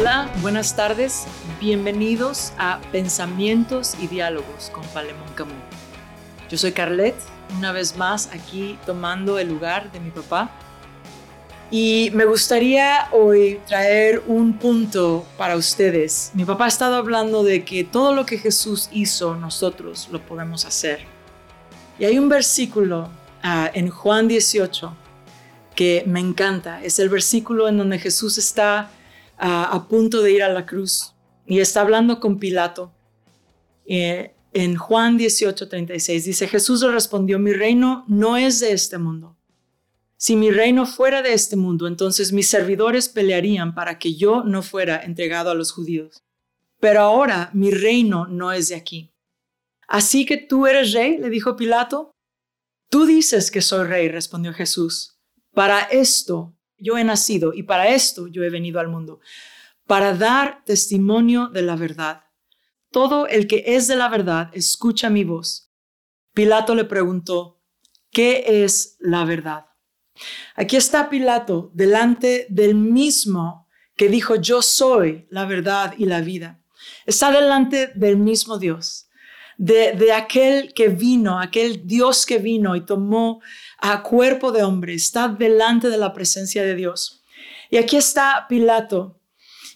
Hola, buenas tardes. Bienvenidos a Pensamientos y Diálogos con Palemón Camus. Yo soy Carlet, una vez más aquí tomando el lugar de mi papá. Y me gustaría hoy traer un punto para ustedes. Mi papá ha estado hablando de que todo lo que Jesús hizo, nosotros lo podemos hacer. Y hay un versículo ah, en Juan 18 que me encanta. Es el versículo en donde Jesús está a punto de ir a la cruz y está hablando con Pilato. Eh, en Juan 18:36 dice, Jesús le respondió, mi reino no es de este mundo. Si mi reino fuera de este mundo, entonces mis servidores pelearían para que yo no fuera entregado a los judíos. Pero ahora mi reino no es de aquí. Así que tú eres rey, le dijo Pilato. Tú dices que soy rey, respondió Jesús. Para esto yo he nacido y para esto yo he venido al mundo, para dar testimonio de la verdad. Todo el que es de la verdad escucha mi voz. Pilato le preguntó, ¿qué es la verdad? Aquí está Pilato delante del mismo que dijo, yo soy la verdad y la vida. Está delante del mismo Dios de, aquel que vino, aquel Dios que vino y tomó a cuerpo de hombre, está delante de la presencia de Dios. Y aquí está Pilato.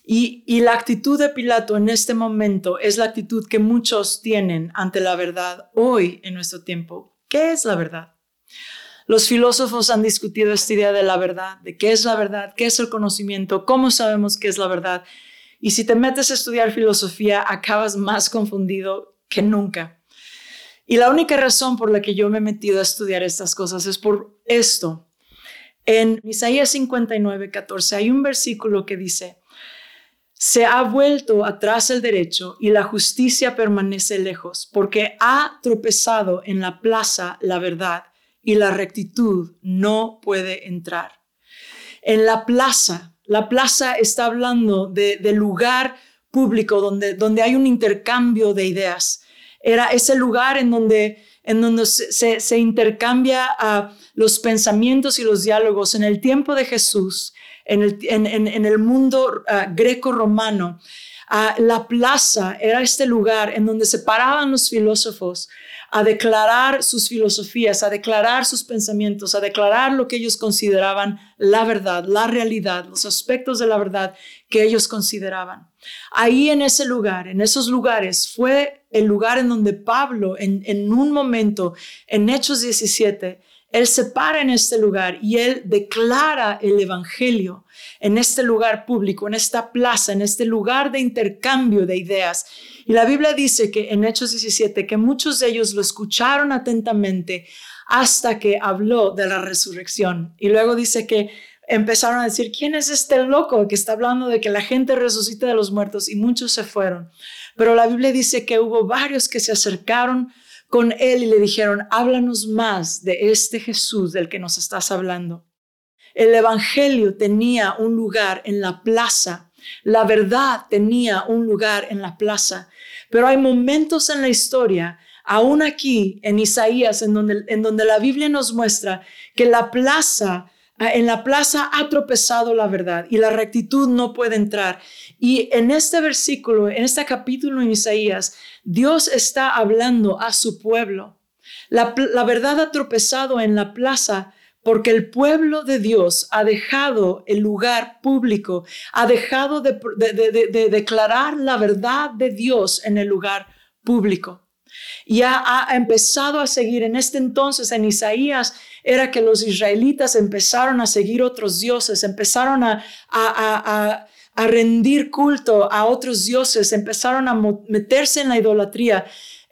Y, y la actitud de Pilato en este momento es la actitud que muchos tienen ante la verdad hoy en nuestro tiempo. ¿Qué es la verdad? Los filósofos han discutido esta idea de la verdad, de qué es la verdad, qué es el conocimiento, cómo sabemos qué es la verdad. Y si te metes a estudiar filosofía, acabas más confundido que nunca. Y la única razón por la que yo me he metido a estudiar estas cosas es por esto. En Isaías 59, 14 hay un versículo que dice, se ha vuelto atrás el derecho y la justicia permanece lejos, porque ha tropezado en la plaza la verdad y la rectitud no puede entrar. En la plaza, la plaza está hablando de, lugar público donde, donde hay un intercambio de ideas era ese lugar en donde, en donde se, intercambia uh, los pensamientos y los diálogos. En el tiempo de Jesús, en el, en, el mundo uh, greco-romano, uh, la plaza era este lugar en donde se paraban los filósofos a declarar sus filosofías, a declarar sus pensamientos, a declarar lo que ellos consideraban la verdad, la realidad, los aspectos de la verdad que ellos consideraban. Ahí en ese lugar, en esos lugares, fue el lugar en donde Pablo, en, un momento, en Hechos 17, él se para en este lugar y él declara el Evangelio en este lugar público, en esta plaza, en este lugar de intercambio de ideas. Y la Biblia dice que en Hechos 17, que muchos de ellos lo escucharon atentamente hasta que habló de la resurrección. Y luego dice que empezaron a decir, ¿quién es este loco que está hablando de que la gente resucita de los muertos? Y muchos se fueron. Pero la Biblia dice que hubo varios que se acercaron con él y le dijeron, háblanos más de este Jesús del que nos estás hablando. El Evangelio tenía un lugar en la plaza, la verdad tenía un lugar en la plaza, pero hay momentos en la historia, aún aquí en Isaías, en donde, en donde la Biblia nos muestra que la plaza en la plaza ha tropezado la verdad y la rectitud no puede entrar. Y en este versículo, en este capítulo en Isaías, Dios está hablando a su pueblo. La, la verdad ha tropezado en la plaza porque el pueblo de Dios ha dejado el lugar público, ha dejado de, declarar la verdad de Dios en el lugar público. Y ha, empezado a seguir en este entonces, en Isaías, era que los israelitas empezaron a seguir otros dioses, empezaron a, a, a rendir culto a otros dioses, empezaron a meterse en la idolatría.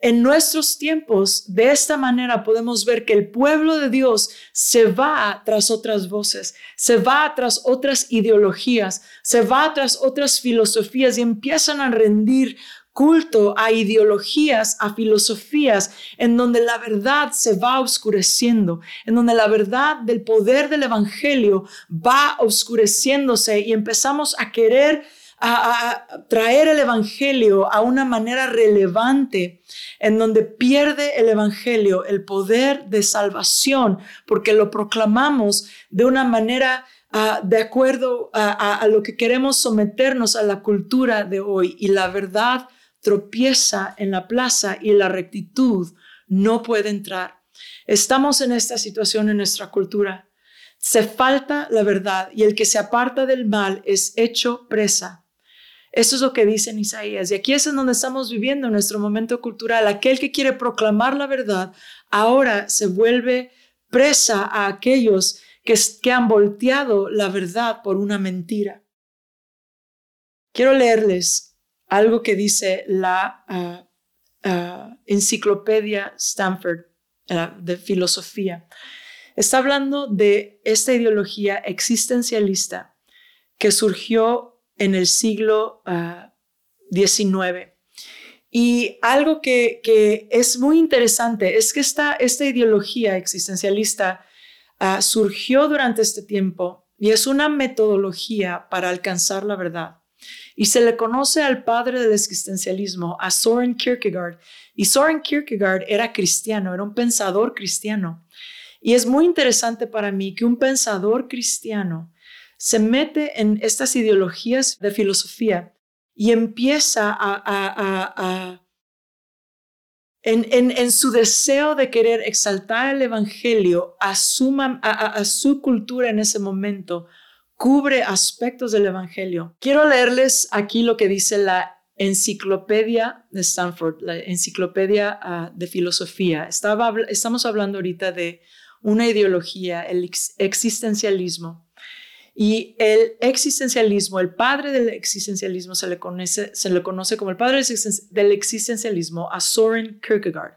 En nuestros tiempos, de esta manera podemos ver que el pueblo de Dios se va tras otras voces, se va tras otras ideologías, se va tras otras filosofías y empiezan a rendir culto a ideologías, a filosofías, en donde la verdad se va oscureciendo, en donde la verdad del poder del Evangelio va oscureciéndose y empezamos a querer a, traer el Evangelio a una manera relevante, en donde pierde el Evangelio el poder de salvación, porque lo proclamamos de una manera de acuerdo a, lo que queremos someternos a la cultura de hoy. Y la verdad tropieza en la plaza y la rectitud no puede entrar. Estamos en esta situación en nuestra cultura. Se falta la verdad y el que se aparta del mal es hecho presa. Eso es lo que dice en Isaías. Y aquí es en donde estamos viviendo en nuestro momento cultural. Aquel que quiere proclamar la verdad ahora se vuelve presa a aquellos que, que han volteado la verdad por una mentira. Quiero leerles algo que dice la ah, ah, enciclopedia Stanford de filosofía. Está hablando de esta ideología existencialista que surgió en el siglo XIX. Ah, y algo que, es muy interesante es que esta, esta ideología existencialista ah, surgió durante este tiempo y es una metodología para alcanzar la verdad. Y se le conoce al padre del existencialismo, a Soren Kierkegaard. Y Soren Kierkegaard era cristiano, era un pensador cristiano. Y es muy interesante para mí que un pensador cristiano se mete en estas ideologías de filosofía y empieza a, en, su deseo de querer exaltar el Evangelio a su, a su cultura en ese momento, cubre aspectos del Evangelio. Quiero leerles aquí lo que dice la enciclopedia de Stanford, la enciclopedia ah, de filosofía. Estaba, estamos hablando ahorita de una ideología, el existencialismo. Y el existencialismo, el padre del existencialismo, se le conoce, se le conoce como el padre del existencialismo a Soren Kierkegaard.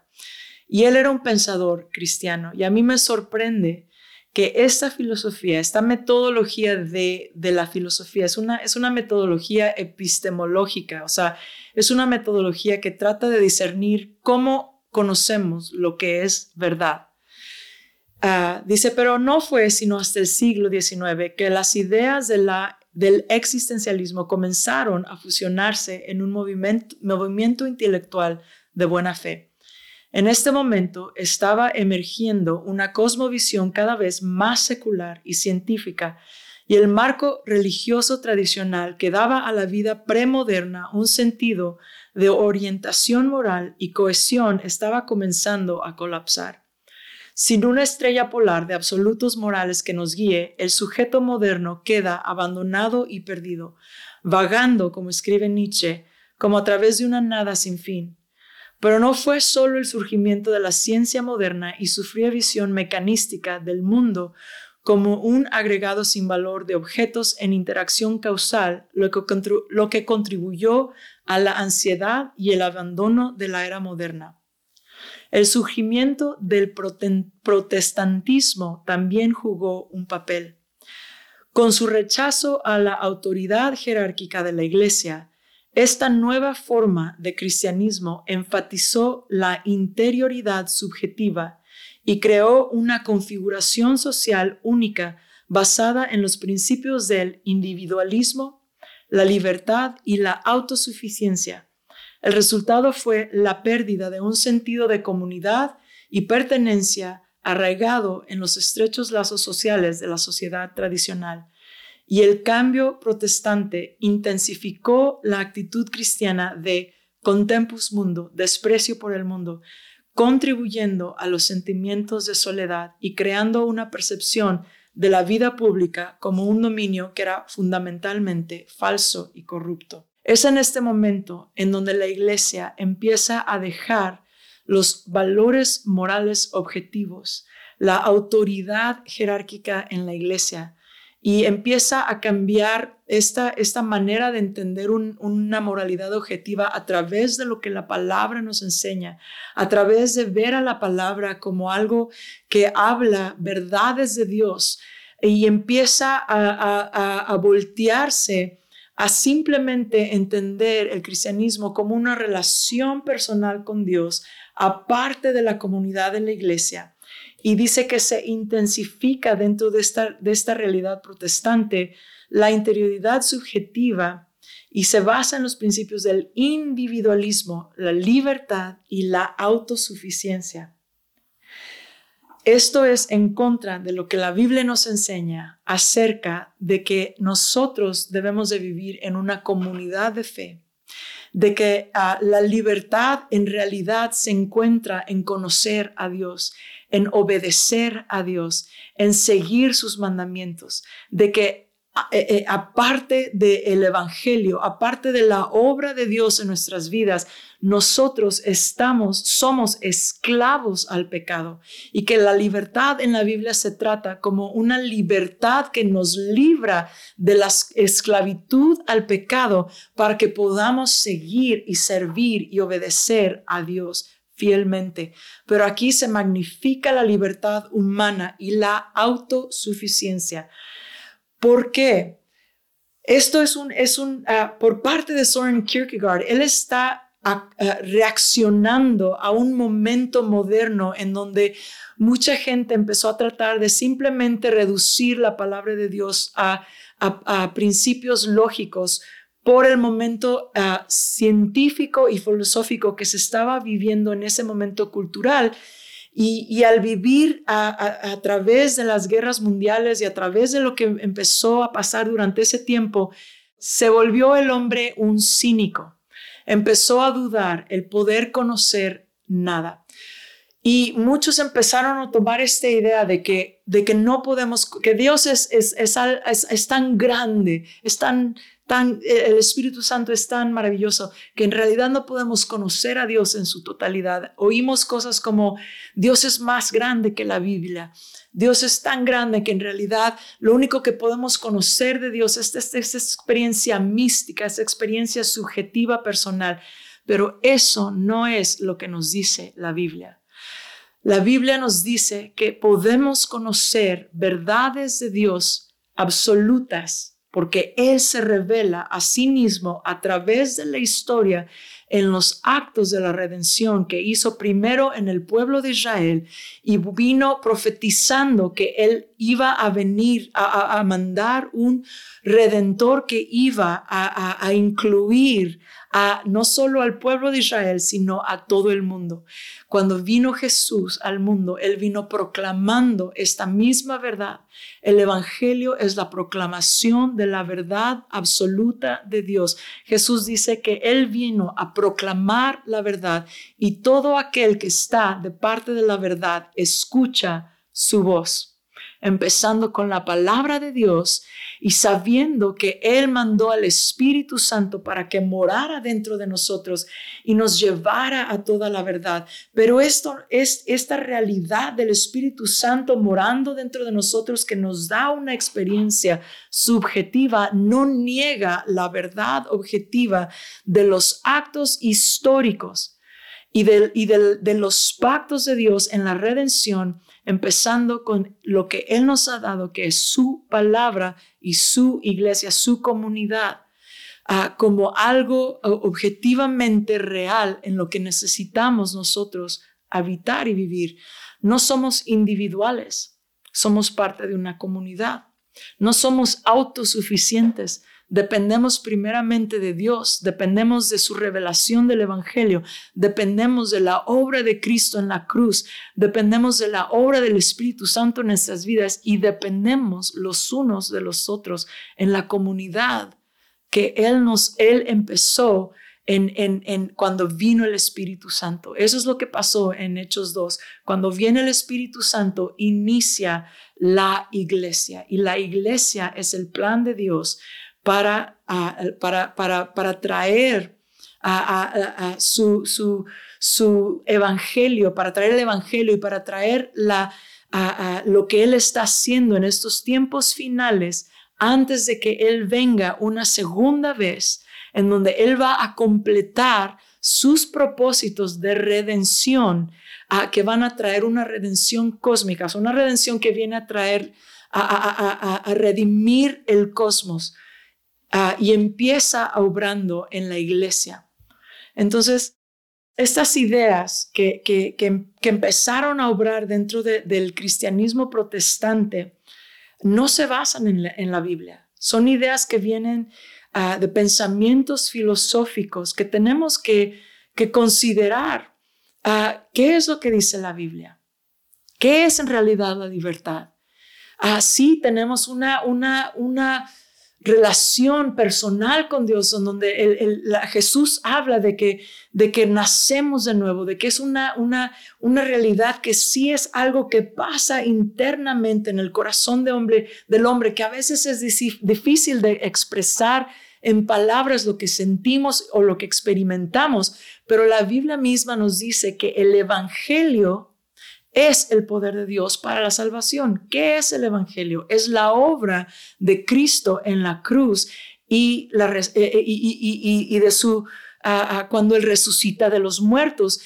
Y él era un pensador cristiano. Y a mí me sorprende que esta filosofía, esta metodología de, de, la filosofía es una, es una metodología epistemológica, o sea, es una metodología que trata de discernir cómo conocemos lo que es verdad. Ah, dice, pero no fue sino hasta el siglo XIX que las ideas del existencialismo comenzaron a fusionarse en un movimiento, movimiento intelectual de buena fe. En este momento estaba emergiendo una cosmovisión cada vez más secular y científica y el marco religioso tradicional que daba a la vida premoderna un sentido de orientación moral y cohesión estaba comenzando a colapsar. Sin una estrella polar de absolutos morales que nos guíe, el sujeto moderno queda abandonado y perdido, vagando, como escribe Nietzsche, como a través de una nada sin fin. Pero no fue solo el surgimiento de la ciencia moderna y su fría visión mecanística del mundo como un agregado sin valor de objetos en interacción causal lo que, lo que contribuyó a la ansiedad y el abandono de la era moderna. El surgimiento del protestantismo también jugó un papel. Con su rechazo a la autoridad jerárquica de la Iglesia, esta nueva forma de cristianismo enfatizó la interioridad subjetiva y creó una configuración social única basada en los principios del individualismo, la libertad y la autosuficiencia el resultado fue la pérdida de un sentido de comunidad y pertenencia arraigado en los estrechos lazos sociales de la sociedad tradicional. Y el cambio protestante intensificó la actitud cristiana de contempus mundo, desprecio por el mundo, contribuyendo a los sentimientos de soledad y creando una percepción de la vida pública como un dominio que era fundamentalmente falso y corrupto. Es en este momento en donde la iglesia empieza a dejar los valores morales objetivos, la autoridad jerárquica en la iglesia y empieza a cambiar esta, esta manera de entender una moralidad objetiva a través de lo que la palabra nos enseña, a través de ver a la palabra como algo que habla verdades de Dios y empieza a voltearse a simplemente entender el cristianismo como una relación personal con Dios, aparte de la comunidad de la iglesia. Y dice que se intensifica dentro de esta, de esta realidad protestante la interioridad subjetiva y se basa en los principios del individualismo, la libertad y la autosuficiencia. Esto es en contra de lo que la Biblia nos enseña acerca de que nosotros debemos de vivir en una comunidad de fe, de que ah, la libertad en realidad se encuentra en conocer a Dios, en obedecer a Dios, en seguir sus mandamientos, de que eh, eh, aparte del Evangelio, aparte de la obra de Dios en nuestras vidas, nosotros estamos, somos esclavos al pecado. Y que la libertad en la Biblia se trata como una libertad que nos libra de la esclavitud al pecado para que podamos seguir y servir y obedecer a Dios fielmente. Pero aquí se magnifica la libertad humana y la autosuficiencia. ¿Por qué? Esto es un, es un ah, por parte de Soren Kierkegaard, él está ah, ah, reaccionando a un momento moderno en donde mucha gente empezó a tratar de simplemente reducir la palabra de Dios a, a principios lógicos por el momento científico y filosófico que se estaba viviendo en ese momento cultural y, al vivir a, través de las guerras mundiales y a través de lo que empezó a pasar durante ese tiempo, se volvió el hombre un cínico. Empezó a dudar el poder conocer nada. Y muchos empezaron a tomar esta idea de que, de que no podemos, que Dios es, es, es tan grande, es tan, eh, el Espíritu Santo es tan maravilloso que en realidad no podemos conocer a Dios en su totalidad. Oímos cosas como Dios es más grande que la Biblia. Dios es tan grande que en realidad lo único que podemos conocer de Dios es esta, esta experiencia mística, esa experiencia subjetiva personal. Pero eso no es lo que nos dice la Biblia. La Biblia nos dice que podemos conocer verdades de Dios absolutas porque Él se revela a sí mismo a través de la historia en los actos de la redención que hizo primero en el pueblo de Israel y vino profetizando que Él iba a venir a, mandar un redentor que iba a, a incluir a no solo al pueblo de Israel, sino a todo el mundo. Cuando vino Jesús al mundo, Él vino proclamando esta misma verdad. El Evangelio es la proclamación de la verdad absoluta de Dios. Jesús dice que Él vino a proclamar la verdad y todo aquel que está de parte de la verdad escucha su voz empezando con la palabra de Dios y sabiendo que Él mandó al Espíritu Santo para que morara dentro de nosotros y nos llevara a toda la verdad. Pero esto es esta realidad del Espíritu Santo morando dentro de nosotros que nos da una experiencia subjetiva, no niega la verdad objetiva de los actos históricos y, de, y de los pactos de Dios en la redención empezando con lo que Él nos ha dado, que es su palabra y su iglesia, su comunidad, como algo objetivamente real en lo que necesitamos nosotros habitar y vivir. No somos individuales, somos parte de una comunidad. No somos autosuficientes, Dependemos primeramente de Dios, dependemos de su revelación del Evangelio, dependemos de la obra de Cristo en la cruz, dependemos de la obra del Espíritu Santo en nuestras vidas y dependemos los unos de los otros en la comunidad que Él nos, Él empezó en, en, en, cuando vino el Espíritu Santo. Eso es lo que pasó en Hechos 2. Cuando viene el Espíritu Santo, inicia la iglesia y la iglesia es el plan de Dios para, para, para, para traer a, su, su, su, evangelio, para traer el evangelio y para traer la, lo que Él está haciendo en estos tiempos finales antes de que Él venga una segunda vez, en donde Él va a completar sus propósitos de redención, que van a traer una redención cósmica, una redención que viene a traer, a, a redimir el cosmos, Ah, y empieza obrando en la iglesia. Entonces, estas ideas que, que, que, empezaron a obrar dentro del cristianismo protestante no se basan en la, Biblia. Son ideas que vienen ah, de pensamientos filosóficos que tenemos que, que considerar. Uh, ¿Qué es lo que dice la Biblia? ¿Qué es en realidad la libertad? Así tenemos una, una, una relación personal con Dios, en donde Jesús habla de que, de que nacemos de nuevo, de que es una, una, una realidad que sí es algo que pasa internamente en el corazón de hombre, del hombre, que a veces es difícil de expresar en palabras lo que sentimos o lo que experimentamos, pero la Biblia misma nos dice que el Evangelio es el poder de Dios para la salvación. ¿Qué es el Evangelio? Es la obra de Cristo en la cruz y, eh, eh, de su cuando Él resucita de los muertos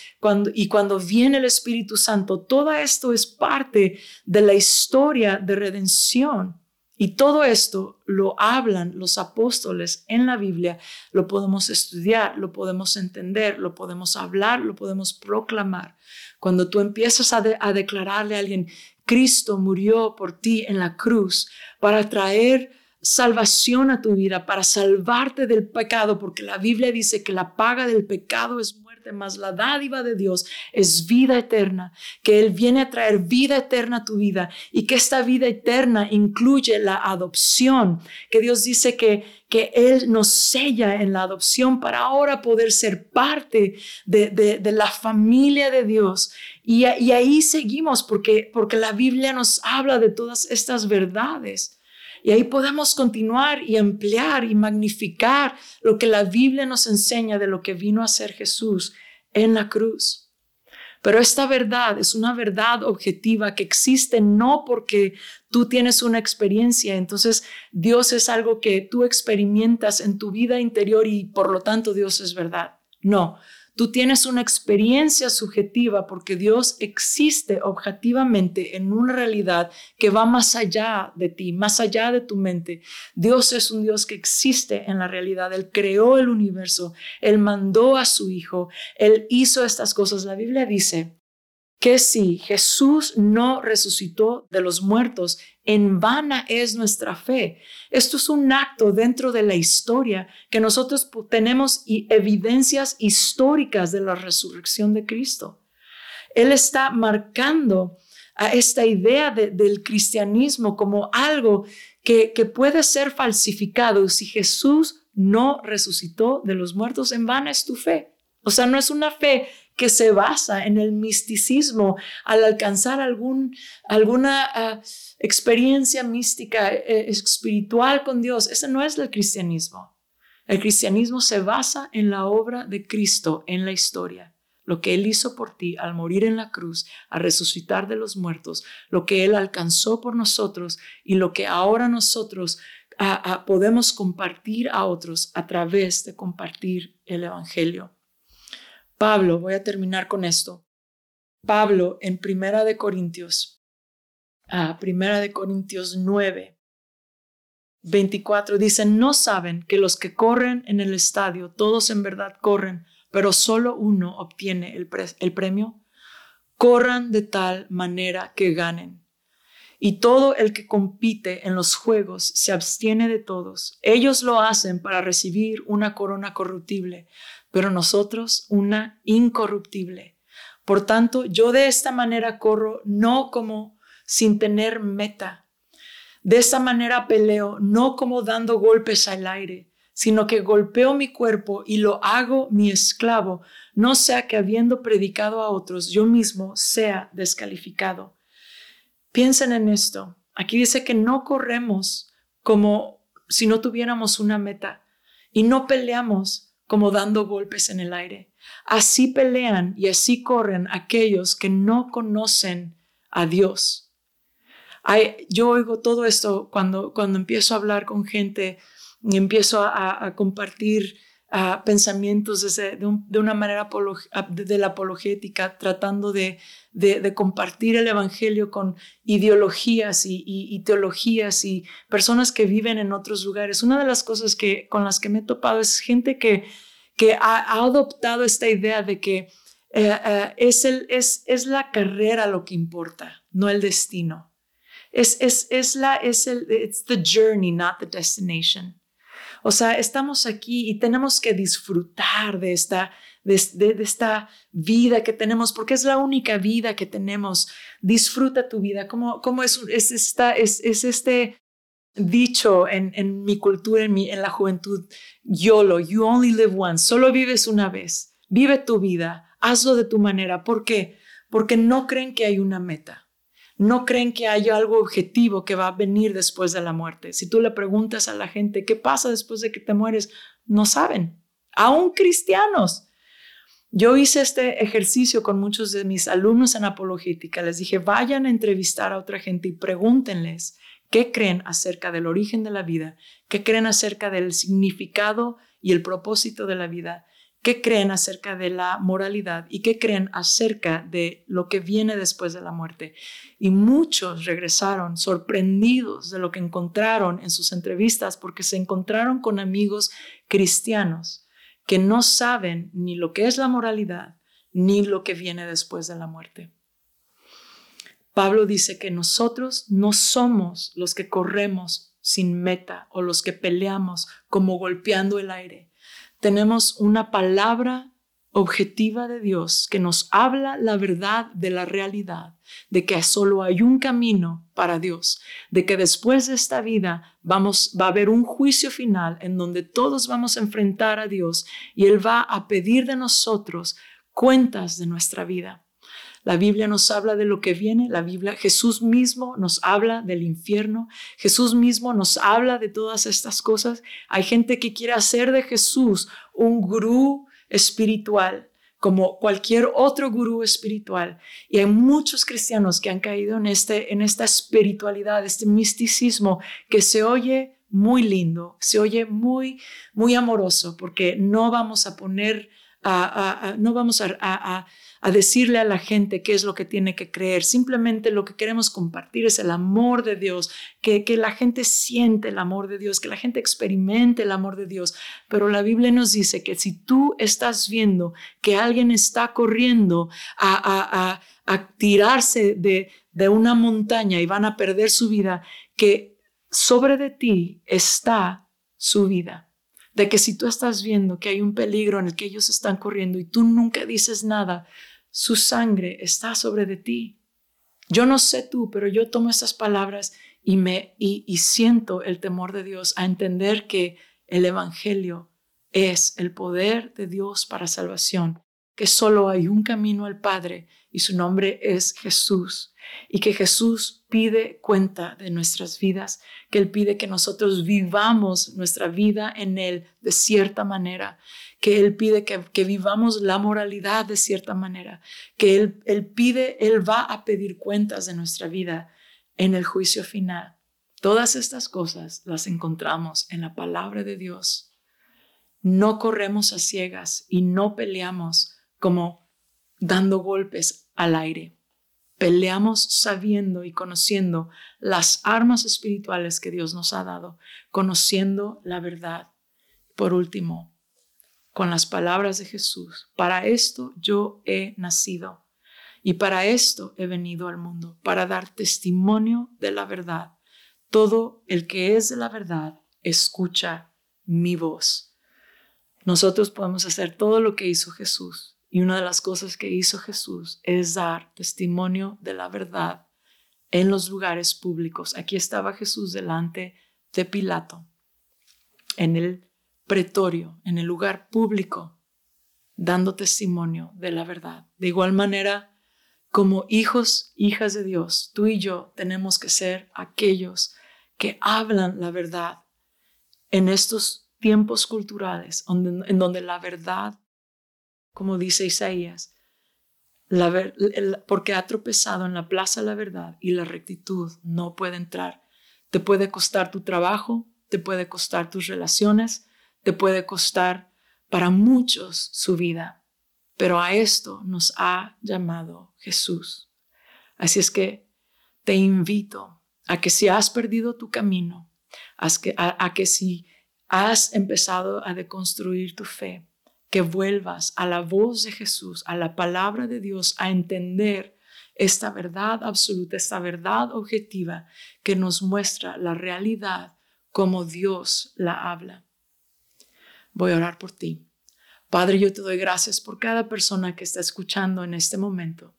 y cuando viene el Espíritu Santo. Todo esto es parte de la historia de redención. Y todo esto lo hablan los apóstoles en la Biblia, lo podemos estudiar, lo podemos entender, lo podemos hablar, lo podemos proclamar. Cuando tú empiezas a, declararle a alguien, Cristo murió por ti en la cruz para traer salvación a tu vida, para salvarte del pecado, porque la Biblia dice que la paga del pecado es muerte, más la dádiva de Dios es vida eterna, que Él viene a traer vida eterna a tu vida y que esta vida eterna incluye la adopción, que Dios dice que, que Él nos sella en la adopción para ahora poder ser parte de, de, la familia de Dios. Y, y ahí seguimos porque, porque la Biblia nos habla de todas estas verdades. Y ahí podemos continuar y ampliar y magnificar lo que la Biblia nos enseña de lo que vino a hacer Jesús en la cruz. Pero esta verdad es una verdad objetiva que existe no porque tú tienes una experiencia, entonces Dios es algo que tú experimentas en tu vida interior y por lo tanto Dios es verdad. No, Tú tienes una experiencia subjetiva porque Dios existe objetivamente en una realidad que va más allá de ti, más allá de tu mente. Dios es un Dios que existe en la realidad. Él creó el universo, Él mandó a su Hijo, Él hizo estas cosas. La Biblia dice que si Jesús no resucitó de los muertos, en vana es nuestra fe. Esto es un acto dentro de la historia que nosotros tenemos evidencias históricas de la resurrección de Cristo. Él está marcando a esta idea del cristianismo como algo que, que puede ser falsificado. Si Jesús no resucitó de los muertos, en vana es tu fe. O sea, no es una fe que se basa en el misticismo al alcanzar alguna ah, experiencia mística, eh, espiritual con Dios. Ese no es el cristianismo. El cristianismo se basa en la obra de Cristo en la historia. Lo que Él hizo por ti al morir en la cruz, a resucitar de los muertos, lo que Él alcanzó por nosotros y lo que ahora nosotros ah, ah, podemos compartir a otros a través de compartir el Evangelio. Pablo, voy a terminar con esto. Pablo en Primera de Corintios, a Primera de Corintios 9, 24 dice, no saben que los que corren en el estadio, todos en verdad corren, pero solo uno obtiene el, el premio. Corran de tal manera que ganen. Y todo el que compite en los juegos se abstiene de todos. Ellos lo hacen para recibir una corona corruptible, pero nosotros una incorruptible. Por tanto, yo de esta manera corro no como sin tener meta. De esta manera peleo no como dando golpes al aire, sino que golpeo mi cuerpo y lo hago mi esclavo, no sea que habiendo predicado a otros, yo mismo sea descalificado. Piensen en esto. Aquí dice que no corremos como si no tuviéramos una meta y no peleamos como dando golpes en el aire. Así pelean y así corren aquellos que no conocen a Dios. yo oigo todo esto cuando, cuando empiezo a hablar con gente y empiezo a, compartir pensamientos de, una manera de, la apologética, tratando de, de, compartir el Evangelio con ideologías y, teologías y personas que viven en otros lugares. Una de las cosas que, con las que me he topado es gente que, que ha, adoptado esta idea de que eh, eh, es, el, es, es la carrera lo que importa, no el destino. Es, es, es la, es el, it's the journey, not the destination. O sea, estamos aquí y tenemos que disfrutar de esta, de, esta vida que tenemos, porque es la única vida que tenemos. Disfruta tu vida. ¿Cómo, cómo es, es, esta, es, es este dicho en, en mi cultura, en, mi, en la juventud? YOLO, you only live once. Solo vives una vez. Vive tu vida. Hazlo de tu manera. ¿Por qué? Porque no creen que hay una meta no creen que haya algo objetivo que va a venir después de la muerte. Si tú le preguntas a la gente, ¿qué pasa después de que te mueres? No saben, aún cristianos. Yo hice este ejercicio con muchos de mis alumnos en apologética. Les dije, vayan a entrevistar a otra gente y pregúntenles qué creen acerca del origen de la vida, qué creen acerca del significado y el propósito de la vida qué creen acerca de la moralidad y qué creen acerca de lo que viene después de la muerte. Y muchos regresaron sorprendidos de lo que encontraron en sus entrevistas porque se encontraron con amigos cristianos que no saben ni lo que es la moralidad ni lo que viene después de la muerte. Pablo dice que nosotros no somos los que corremos sin meta o los que peleamos como golpeando el aire tenemos una palabra objetiva de Dios que nos habla la verdad de la realidad, de que solo hay un camino para Dios, de que después de esta vida vamos va a haber un juicio final en donde todos vamos a enfrentar a Dios y él va a pedir de nosotros cuentas de nuestra vida. La Biblia nos habla de lo que viene, la Biblia, Jesús mismo nos habla del infierno, Jesús mismo nos habla de todas estas cosas. Hay gente que quiere hacer de Jesús un gurú espiritual, como cualquier otro gurú espiritual. Y hay muchos cristianos que han caído en, este, en esta espiritualidad, este misticismo que se oye muy lindo, se oye muy, muy amoroso, porque no vamos a poner, a, no vamos a a decirle a la gente qué es lo que tiene que creer. Simplemente lo que queremos compartir es el amor de Dios, que, que la gente siente el amor de Dios, que la gente experimente el amor de Dios. Pero la Biblia nos dice que si tú estás viendo que alguien está corriendo a, a, a, tirarse de, de una montaña y van a perder su vida, que sobre de ti está su vida de que si tú estás viendo que hay un peligro en el que ellos están corriendo y tú nunca dices nada, su sangre está sobre de ti. Yo no sé tú, pero yo tomo estas palabras y me y, y siento el temor de Dios a entender que el evangelio es el poder de Dios para salvación, que solo hay un camino al Padre y su nombre es Jesús y que Jesús pide cuenta de nuestras vidas, que Él pide que nosotros vivamos nuestra vida en Él de cierta manera, que Él pide que, vivamos la moralidad de cierta manera, que él, él pide, Él va a pedir cuentas de nuestra vida en el juicio final. Todas estas cosas las encontramos en la palabra de Dios. No corremos a ciegas y no peleamos como dando golpes al aire. Peleamos sabiendo y conociendo las armas espirituales que Dios nos ha dado, conociendo la verdad. Por último, con las palabras de Jesús, para esto yo he nacido y para esto he venido al mundo, para dar testimonio de la verdad. Todo el que es de la verdad escucha mi voz. Nosotros podemos hacer todo lo que hizo Jesús y una de las cosas que hizo Jesús es dar testimonio de la verdad en los lugares públicos. Aquí estaba Jesús delante de Pilato, en el pretorio, en el lugar público, dando testimonio de la verdad. De igual manera, como hijos, hijas de Dios, tú y yo tenemos que ser aquellos que hablan la verdad en estos tiempos culturales, en donde la verdad como dice Isaías, porque ha tropezado en la plaza la verdad y la rectitud no puede entrar. Te puede costar tu trabajo, te puede costar tus relaciones, te puede costar para muchos su vida, pero a esto nos ha llamado Jesús. Así es que te invito a que si has perdido tu camino, a que si has empezado a deconstruir tu fe, que vuelvas a la voz de Jesús, a la palabra de Dios, a entender esta verdad absoluta, esta verdad objetiva que nos muestra la realidad como Dios la habla. Voy a orar por ti. Padre, yo te doy gracias por cada persona que está escuchando en este momento.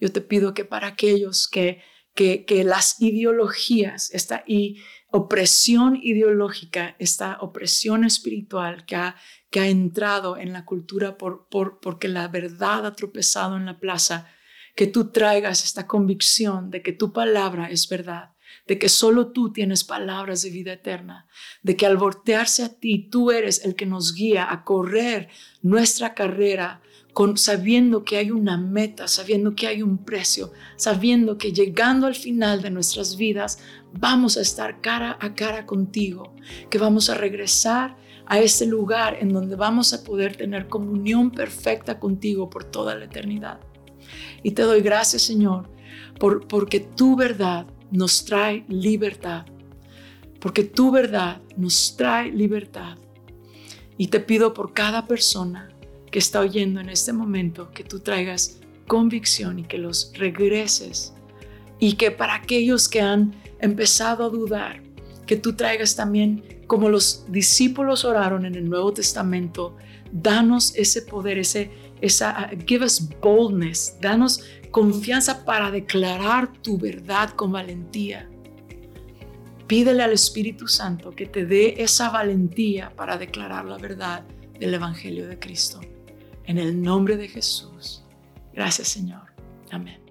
Yo te pido que para aquellos que, que, las ideologías, esta y opresión ideológica, esta opresión espiritual que ha, que ha entrado en la cultura por, por, porque la verdad ha tropezado en la plaza, que tú traigas esta convicción de que tu palabra es verdad de que solo tú tienes palabras de vida eterna, de que al voltearse a ti, tú eres el que nos guía a correr nuestra carrera con, sabiendo que hay una meta, sabiendo que hay un precio, sabiendo que llegando al final de nuestras vidas vamos a estar cara a cara contigo, que vamos a regresar a ese lugar en donde vamos a poder tener comunión perfecta contigo por toda la eternidad. Y te doy gracias, Señor, por, porque tu verdad nos trae libertad, porque tu verdad nos trae libertad. Y te pido por cada persona que está oyendo en este momento que tú traigas convicción y que los regreses. Y que para aquellos que han empezado a dudar, que tú traigas también, como los discípulos oraron en el Nuevo Testamento, danos ese poder, ese, esa, give us boldness, danos confianza para declarar tu verdad con valentía. Pídele al Espíritu Santo que te dé esa valentía para declarar la verdad del Evangelio de Cristo. En el nombre de Jesús. Gracias Señor. Amén.